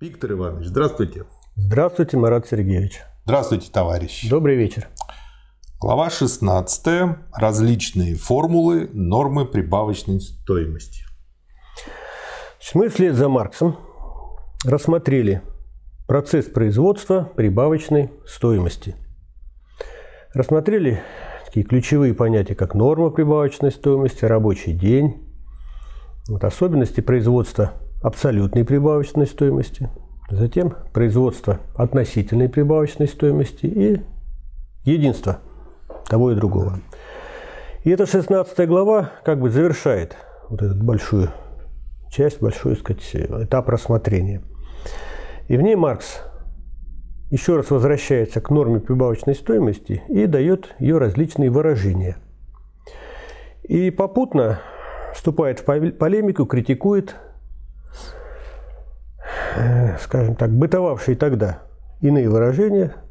Виктор Иванович, здравствуйте. Здравствуйте, Марат Сергеевич. Здравствуйте, товарищ. Добрый вечер. Глава 16. Различные формулы нормы прибавочной стоимости. Мы вслед за Марксом рассмотрели процесс производства прибавочной стоимости. Рассмотрели такие ключевые понятия, как норма прибавочной стоимости, рабочий день, вот особенности производства абсолютной прибавочной стоимости, затем производство относительной прибавочной стоимости и единство – того и другого. И эта 16 глава как бы завершает вот эту большую часть, большой, сказать, этап рассмотрения. И в ней Маркс еще раз возвращается к норме прибавочной стоимости и дает ее различные выражения. И попутно вступает в полемику, критикует, скажем так, бытовавшие тогда иные выражения –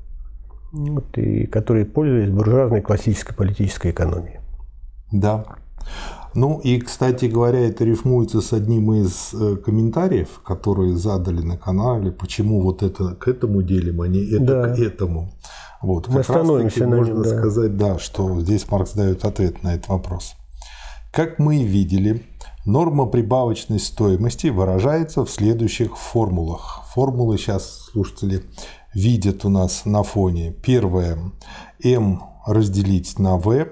вот, и которые пользовались буржуазной классической политической экономией. Да. Ну и, кстати говоря, это рифмуется с одним из э, комментариев, которые задали на канале, почему вот это к этому делим, а не это да. к этому. Вот, Мы как раз таки на можно нем, да. сказать, да, что здесь Маркс дает ответ на этот вопрос. Как мы и видели, норма прибавочной стоимости выражается в следующих формулах. Формулы сейчас слушатели видят у нас на фоне. Первое – m разделить на v,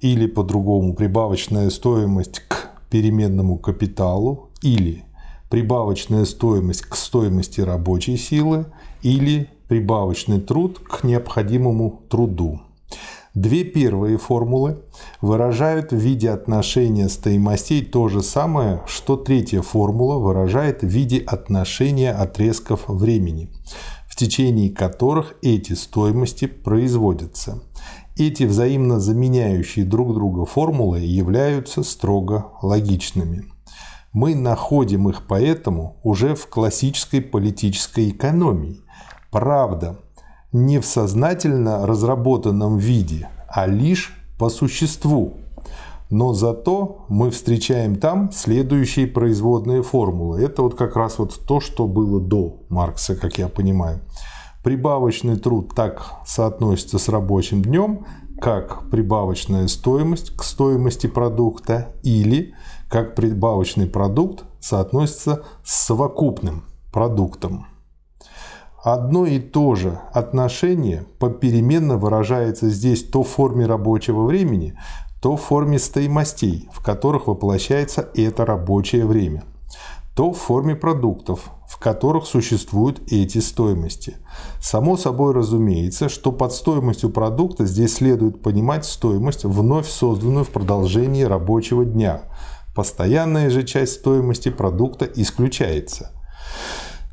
или по-другому прибавочная стоимость к переменному капиталу, или прибавочная стоимость к стоимости рабочей силы, или прибавочный труд к необходимому труду. Две первые формулы выражают в виде отношения стоимостей то же самое, что третья формула выражает в виде отношения отрезков времени в течение которых эти стоимости производятся. Эти взаимно заменяющие друг друга формулы являются строго логичными. Мы находим их поэтому уже в классической политической экономии. Правда, не в сознательно разработанном виде, а лишь по существу, но зато мы встречаем там следующие производные формулы. Это вот как раз вот то, что было до Маркса, как я понимаю. Прибавочный труд так соотносится с рабочим днем, как прибавочная стоимость к стоимости продукта или как прибавочный продукт соотносится с совокупным продуктом. Одно и то же отношение попеременно выражается здесь то в форме рабочего времени, то в форме стоимостей, в которых воплощается это рабочее время, то в форме продуктов, в которых существуют эти стоимости. Само собой разумеется, что под стоимостью продукта здесь следует понимать стоимость, вновь созданную в продолжении рабочего дня. Постоянная же часть стоимости продукта исключается.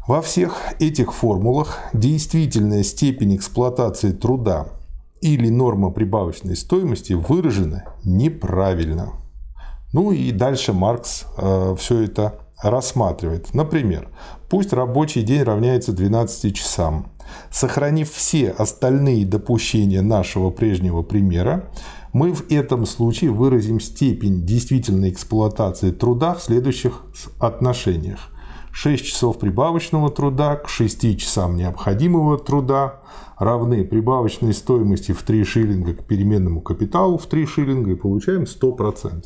Во всех этих формулах действительная степень эксплуатации труда – или норма прибавочной стоимости выражена неправильно. Ну и дальше Маркс э, все это рассматривает. Например, пусть рабочий день равняется 12 часам. Сохранив все остальные допущения нашего прежнего примера, мы в этом случае выразим степень действительной эксплуатации труда в следующих отношениях. 6 часов прибавочного труда к 6 часам необходимого труда равны прибавочной стоимости в 3 шиллинга к переменному капиталу в 3 шиллинга и получаем 100%.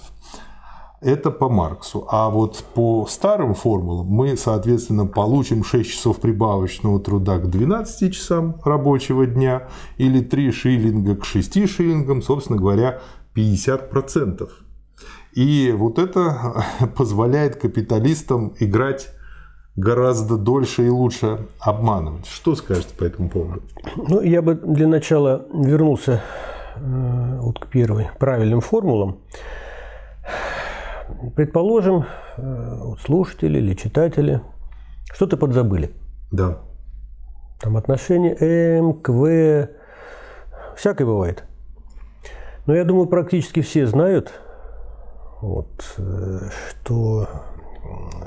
Это по Марксу. А вот по старым формулам мы, соответственно, получим 6 часов прибавочного труда к 12 часам рабочего дня или 3 шиллинга к 6 шиллингам, собственно говоря, 50%. И вот это позволяет капиталистам играть гораздо дольше и лучше обманывать. Что скажете по этому поводу? Ну, я бы для начала вернулся э, вот к первой правильным формулам. Предположим, э, вот слушатели или читатели что-то подзабыли. Да. Там отношение М к всякое бывает. Но я думаю, практически все знают, вот, э, что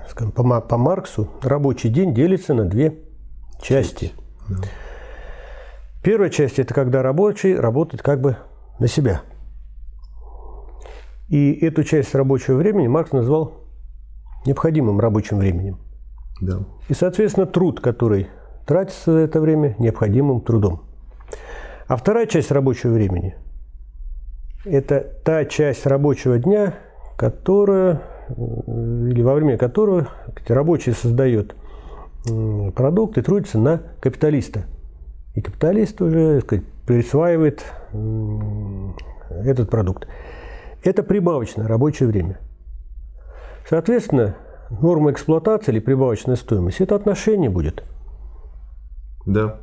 скажем, по, по Марксу рабочий день делится на две части. Первая часть – это когда рабочий работает как бы на себя. И эту часть рабочего времени Маркс назвал необходимым рабочим временем. Да. И, соответственно, труд, который тратится за это время, необходимым трудом. А вторая часть рабочего времени – это та часть рабочего дня, которая, или во время которого рабочий создает продукт и трудится на капиталиста. И капиталист уже сказать, присваивает этот продукт. Это прибавочное рабочее время. Соответственно, норма эксплуатации или прибавочная стоимость – это отношение будет. Да.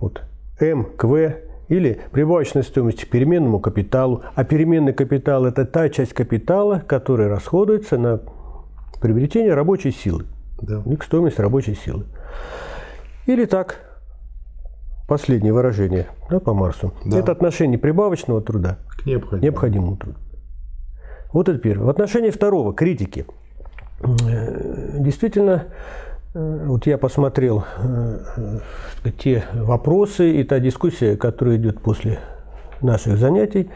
Вот. М к В или прибавочная стоимость к переменному капиталу. А переменный капитал – это та часть капитала, которая расходуется на приобретение рабочей силы. Да. И к стоимости рабочей силы. Или так, последнее выражение да, по Марсу. Да. Это отношение прибавочного труда К необходимому. необходимому труду. Вот это первое. В отношении второго, критики. Э, Действительно, вот я посмотрел э, э, те вопросы и та дискуссия, которая идет после наших занятий,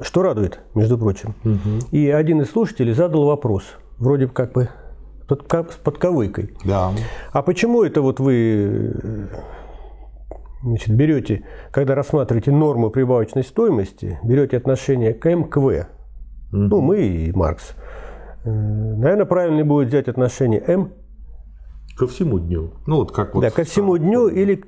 что радует, между прочим. И один из слушателей задал вопрос, вроде бы как бы под, с подковыкой. Да. А почему это вот вы э, значит, берете, когда рассматриваете норму прибавочной стоимости, берете отношение к М к В? Ну, мы и Маркс. Э, Наверное, правильно будет взять отношение М Ко всему дню. Ну, вот как вот. да, ко всему дню или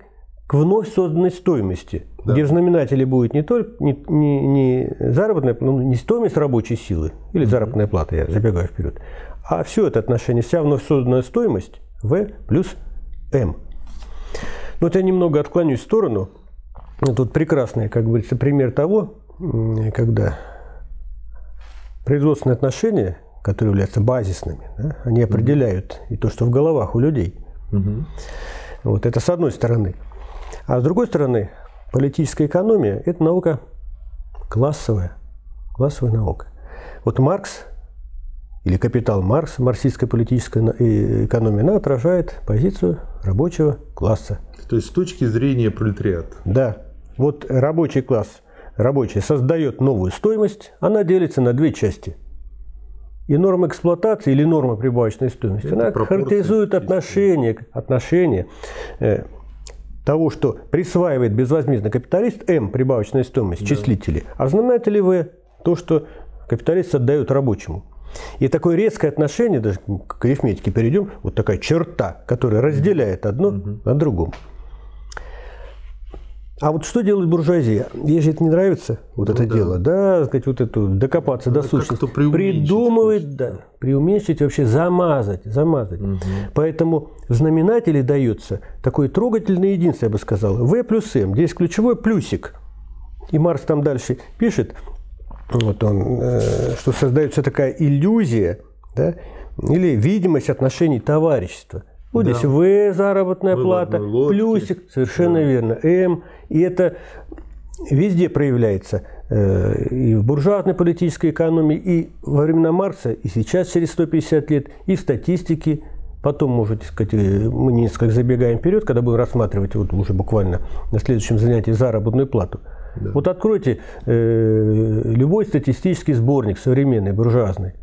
к вновь созданной стоимости, Да. где в знаменателе будет не только не, не- не заработная, ну, не стоимость рабочей силы или заработная плата, я забегаю вперед, а все это отношение, вся вновь созданная стоимость В плюс М. Но вот я немного отклонюсь в сторону. Ну, Тут прекрасный, как говорится, пример того, когда производственные отношения, которые являются базисными, да, они определяют и то, что в головах у людей. Мгм. Вот это с одной стороны. А с другой стороны, политическая экономия – это наука классовая, классовая наука. Вот Маркс или капитал Маркса, марксистская политическая э, экономия, она отражает позицию рабочего класса. То есть с точки зрения пролетариата. Да, вот рабочий класс, рабочий создает новую стоимость, она делится на две части. И норма эксплуатации или норма прибавочной стоимости, Это она характеризует отношение, отношение э, того, что присваивает безвозмездно капиталист М прибавочной стоимости, числители, а в знаменателе В то, что капиталист отдает рабочему. И такое резкое отношение, даже к арифметике перейдем, вот такая черта, которая разделяет одно от другого. А вот что делает буржуазия? Ей же это не нравится, вот это да. дело, да, сказать, вот эту докопаться до Надо как-то сущности. Придумывает, да, преуменьшить, вообще замазать, замазать. Поэтому в знаменателе дается такое трогательное единство, я бы сказал, В плюс М. Здесь ключевой плюсик. И Маркс там дальше пишет, вот он, э, что создается такая иллюзия, да, или видимость отношений товарищества. Вот Да. здесь В заработная плата, плюсик, совершенно верно, М. И это везде проявляется э, и в буржуазной политической экономии, и во времена Маркса, и сейчас, через 150 лет, и в статистике. Потом, может сказать, э, мы несколько забегаем вперед, когда будем рассматривать вот уже буквально на следующем занятии заработную плату. Вот откройте э, любой статистический сборник современный, буржуазный.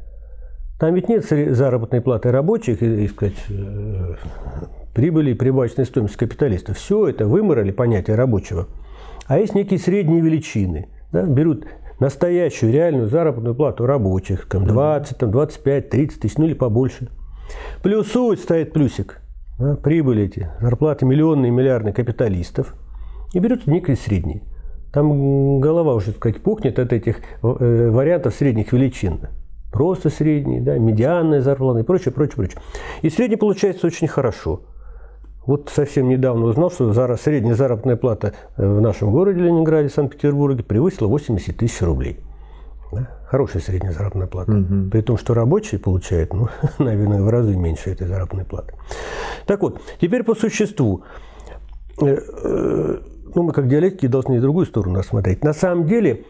Там ведь нет заработной платы рабочих и, и, сказать, э, прибыли и прибавочной стоимости капиталистов. Все это выморали понятие рабочего. А есть некие средние величины. да, берут настоящую реальную заработную плату рабочих, там 20, там 25, 30 тысяч, ну или побольше. Плюсуют, ставит плюсик. да, прибыли эти, зарплаты миллионные, миллиардные капиталистов. И берут некие средние. Там голова уже, так сказать, пухнет от этих э, вариантов средних величин. Просто средние, да, медианная зарплата и прочее, прочее, прочее. И средний получается очень хорошо. Вот совсем недавно узнал, что средняя заработная плата э, в нашем городе Ленинграде, Санкт-Петербурге превысила 80 тысяч рублей. Да? Хорошая средняя заработная плата. При том, что рабочие получают, ну, наверное, в разы меньше этой заработной платы. Так вот, теперь по существу. Э, э, Ну, мы как диалектики должны и другую сторону рассмотреть. На самом деле,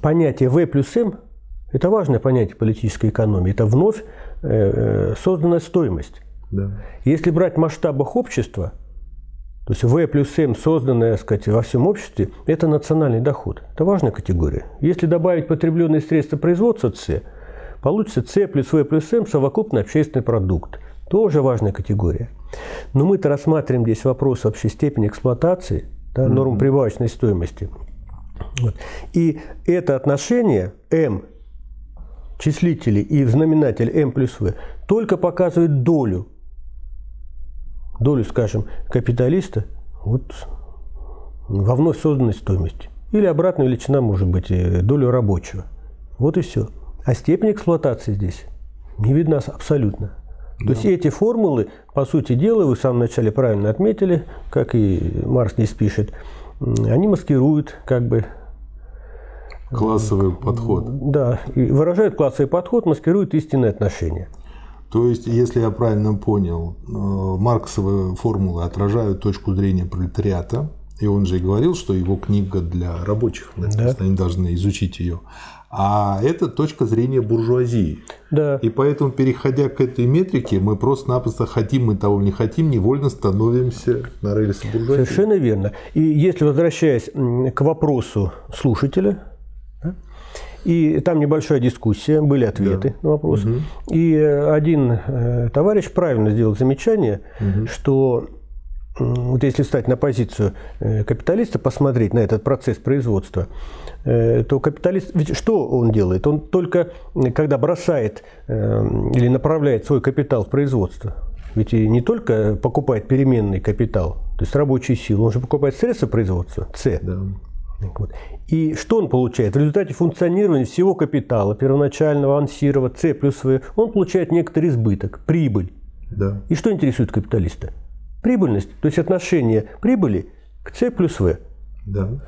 понятие В плюс М – это важное понятие политической экономии. Это вновь э, э, созданная стоимость. Да. Если брать в масштабах общества, то есть В плюс М, созданное так сказать, во всем обществе, это национальный доход. Это важная категория. Если добавить потребленные средства производства С, получится С плюс В плюс М совокупный общественный продукт. Тоже важная категория. Но мы-то рассматриваем здесь вопрос общей степени эксплуатации, да, норм прибавочной стоимости. Вот. И это отношение m числители и знаменатель m плюс v только показывает долю, долю, скажем, капиталиста вот, во вновь созданной стоимости. Или обратная величина может быть долю рабочего. Вот и все. А степень эксплуатации здесь не видна абсолютно. Да. То есть эти формулы, по сути дела, вы в самом начале правильно отметили, как и Марс здесь пишет, они маскируют как бы Классовый подход. Да, и выражают классовый подход, маскируют истинные отношения. То есть, если я правильно понял, э, марксовые формулы отражают точку зрения пролетариата, и он же и говорил, что его книга для рабочих, да. они должны изучить ее. А это точка зрения буржуазии. Да. И поэтому, переходя к этой метрике, мы просто-напросто хотим мы того не хотим, невольно становимся на рельсы буржуазии. Совершенно верно. И если возвращаясь к вопросу слушателя, и там небольшая дискуссия, были ответы да. на вопросы. Угу. И один э, товарищ правильно сделал замечание, угу. что вот если встать на позицию э, капиталиста, посмотреть на этот процесс производства, э, то капиталист, ведь что он делает? Он только, когда бросает или направляет свой капитал в производство, ведь и не только покупает переменный капитал, то есть рабочую силу, он же покупает средства производства, С. Да. Вот. И что он получает? В результате функционирования всего капитала, первоначального ансирова, С плюс В, он получает некоторый избыток, прибыль. Да. И что интересует капиталиста? Прибыльность, то есть отношение прибыли к С плюс В. Да.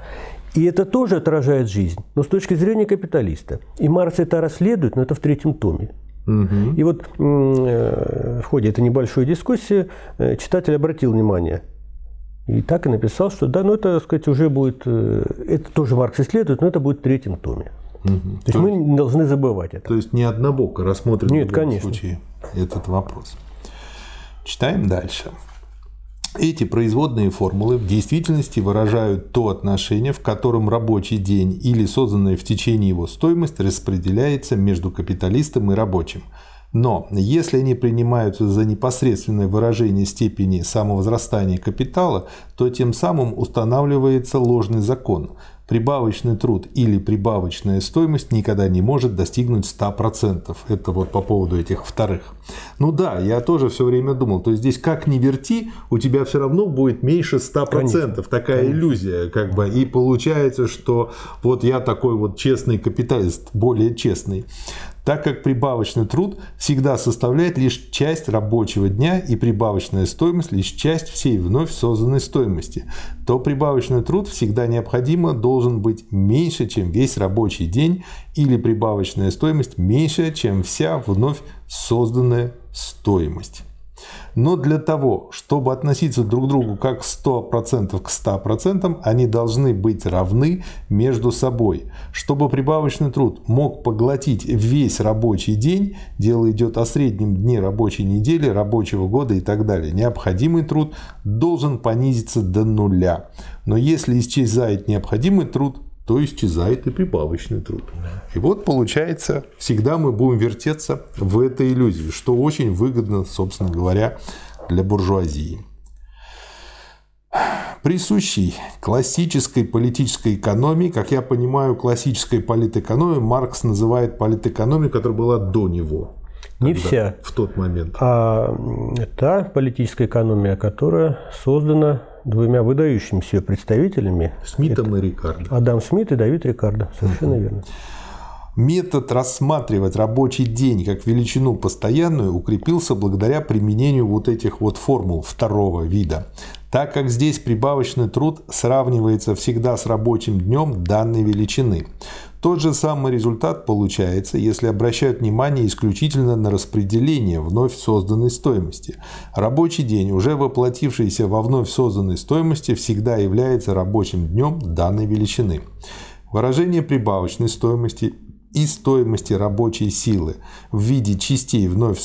И это тоже отражает жизнь, но с точки зрения капиталиста. И Маркс это расследует, но это в третьем томе. Угу. И вот э, в ходе этой небольшой дискуссии э, читатель обратил внимание, и так и написал, что да, ну это, так сказать, уже будет, э, это тоже Маркс исследует, но это будет в третьем томе. Угу. То, то есть мы не должны забывать это. То есть не однобоко рассмотрен Нет, в конечно. случае этот вопрос. Читаем дальше. Эти производные формулы в действительности выражают то отношение, в котором рабочий день или созданная в течение его стоимость распределяется между капиталистом и рабочим – но если они принимаются за непосредственное выражение степени самовозрастания капитала, то тем самым устанавливается ложный закон. Прибавочный труд или прибавочная стоимость никогда не может достигнуть 100%. Это вот по поводу этих вторых. Ну да, я тоже все время думал, то есть здесь как ни верти, у тебя все равно будет меньше 100%. Конечно. Такая Конечно. иллюзия как бы. И получается, что вот я такой вот честный капиталист, более честный так как прибавочный труд всегда составляет лишь часть рабочего дня и прибавочная стоимость лишь часть всей вновь созданной стоимости, то прибавочный труд всегда необходимо должен быть меньше, чем весь рабочий день или прибавочная стоимость меньше, чем вся вновь созданная стоимость. Но для того, чтобы относиться друг к другу как 100% к 100%, они должны быть равны между собой. Чтобы прибавочный труд мог поглотить весь рабочий день, дело идет о среднем дне рабочей недели, рабочего года и так далее, необходимый труд должен понизиться до нуля. Но если исчезает необходимый труд, то исчезает и прибавочный труд. И вот получается, всегда мы будем вертеться в этой иллюзии, что очень выгодно, собственно говоря, для буржуазии. Присущий классической политической экономии, как я понимаю, классической политэкономии Маркс называет политэкономией, которая была до него. Не вся. В тот момент. А та политическая экономия, которая создана двумя выдающимися представителями. Смитом и Рикардо. Адам Смит и Давид Рикардо. Совершенно угу. верно. Метод рассматривать рабочий день как величину постоянную укрепился благодаря применению вот этих вот формул второго вида, так как здесь прибавочный труд сравнивается всегда с рабочим днем данной величины. Тот же самый результат получается, если обращают внимание исключительно на распределение вновь созданной стоимости. Рабочий день, уже воплотившийся во вновь созданной стоимости, всегда является рабочим днем данной величины. Выражение прибавочной стоимости и стоимости рабочей силы в виде частей вновь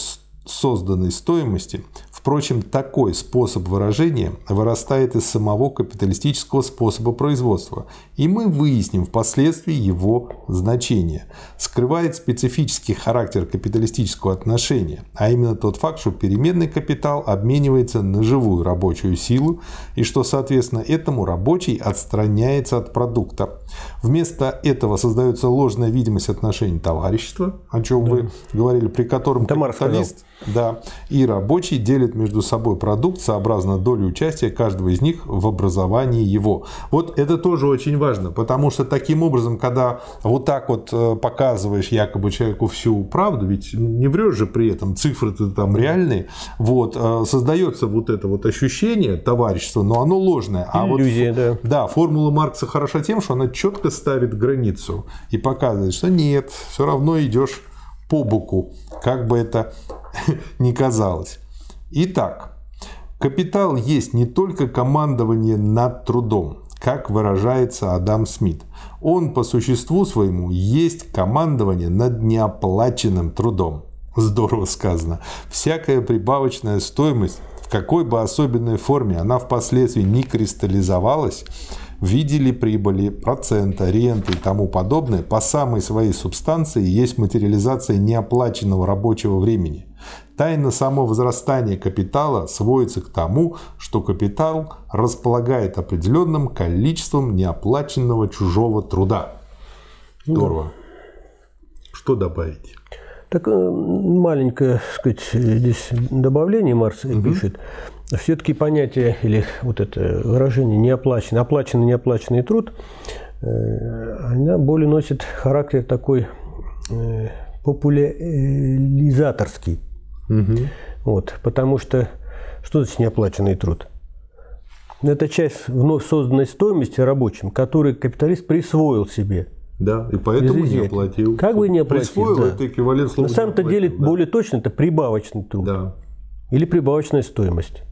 созданной стоимости Впрочем, такой способ выражения вырастает из самого капиталистического способа производства, и мы выясним впоследствии его значение. Скрывает специфический характер капиталистического отношения, а именно тот факт, что переменный капитал обменивается на живую рабочую силу, и что, соответственно, этому рабочий отстраняется от продукта. Вместо этого создается ложная видимость отношений товарищества, о чем да. вы говорили, при котором Тамар капиталист да, и рабочий делят между собой продукт сообразно доли участия каждого из них в образовании его. Вот это тоже очень важно, потому что таким образом, когда вот так вот э, показываешь якобы человеку всю правду, ведь не врешь же при этом, цифры-то там реальные, вот, э, создается вот это вот ощущение товарищества, но оно ложное. А Иллюзия, вот, да. Да, формула Маркса хороша тем, что она четко ставит границу и показывает, что нет, все равно идешь по боку, как бы это ни казалось. Итак, капитал есть не только командование над трудом, как выражается Адам Смит. Он по существу своему есть командование над неоплаченным трудом. Здорово сказано. Всякая прибавочная стоимость, в какой бы особенной форме она впоследствии не кристаллизовалась, видели прибыли, процента, ренты и тому подобное, по самой своей субстанции есть материализация неоплаченного рабочего времени. Тайна самого возрастания капитала сводится к тому, что капитал располагает определенным количеством неоплаченного чужого труда. Здорово. Да. Что добавить? Так э, маленькое, сказать, здесь добавление Марс угу. пишет все-таки понятие или вот это выражение неоплаченный, оплаченный, неоплаченный труд, э, она более носит характер такой э, популяризаторский. Угу. Вот, потому что что значит неоплаченный труд? Это часть вновь созданной стоимости рабочим, который капиталист присвоил себе. Да, и поэтому не оплатил. Как бы не оплатил. Присвоил да. это эквивалент слова. На самом-то деле да. более точно это прибавочный труд. Да. Или прибавочная стоимость.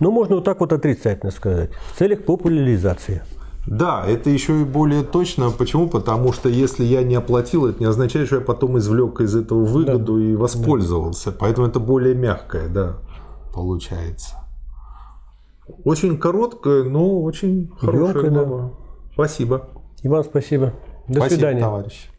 Но можно вот так вот отрицательно сказать. В целях популяризации. Да, это еще и более точно. Почему? Потому что если я не оплатил, это не означает, что я потом извлек из этого выгоду да. и воспользовался. Да. Поэтому это более мягкое, да, получается. Очень короткое, но очень хорошее. Да. Спасибо. И вам спасибо. До спасибо, свидания. товарищ.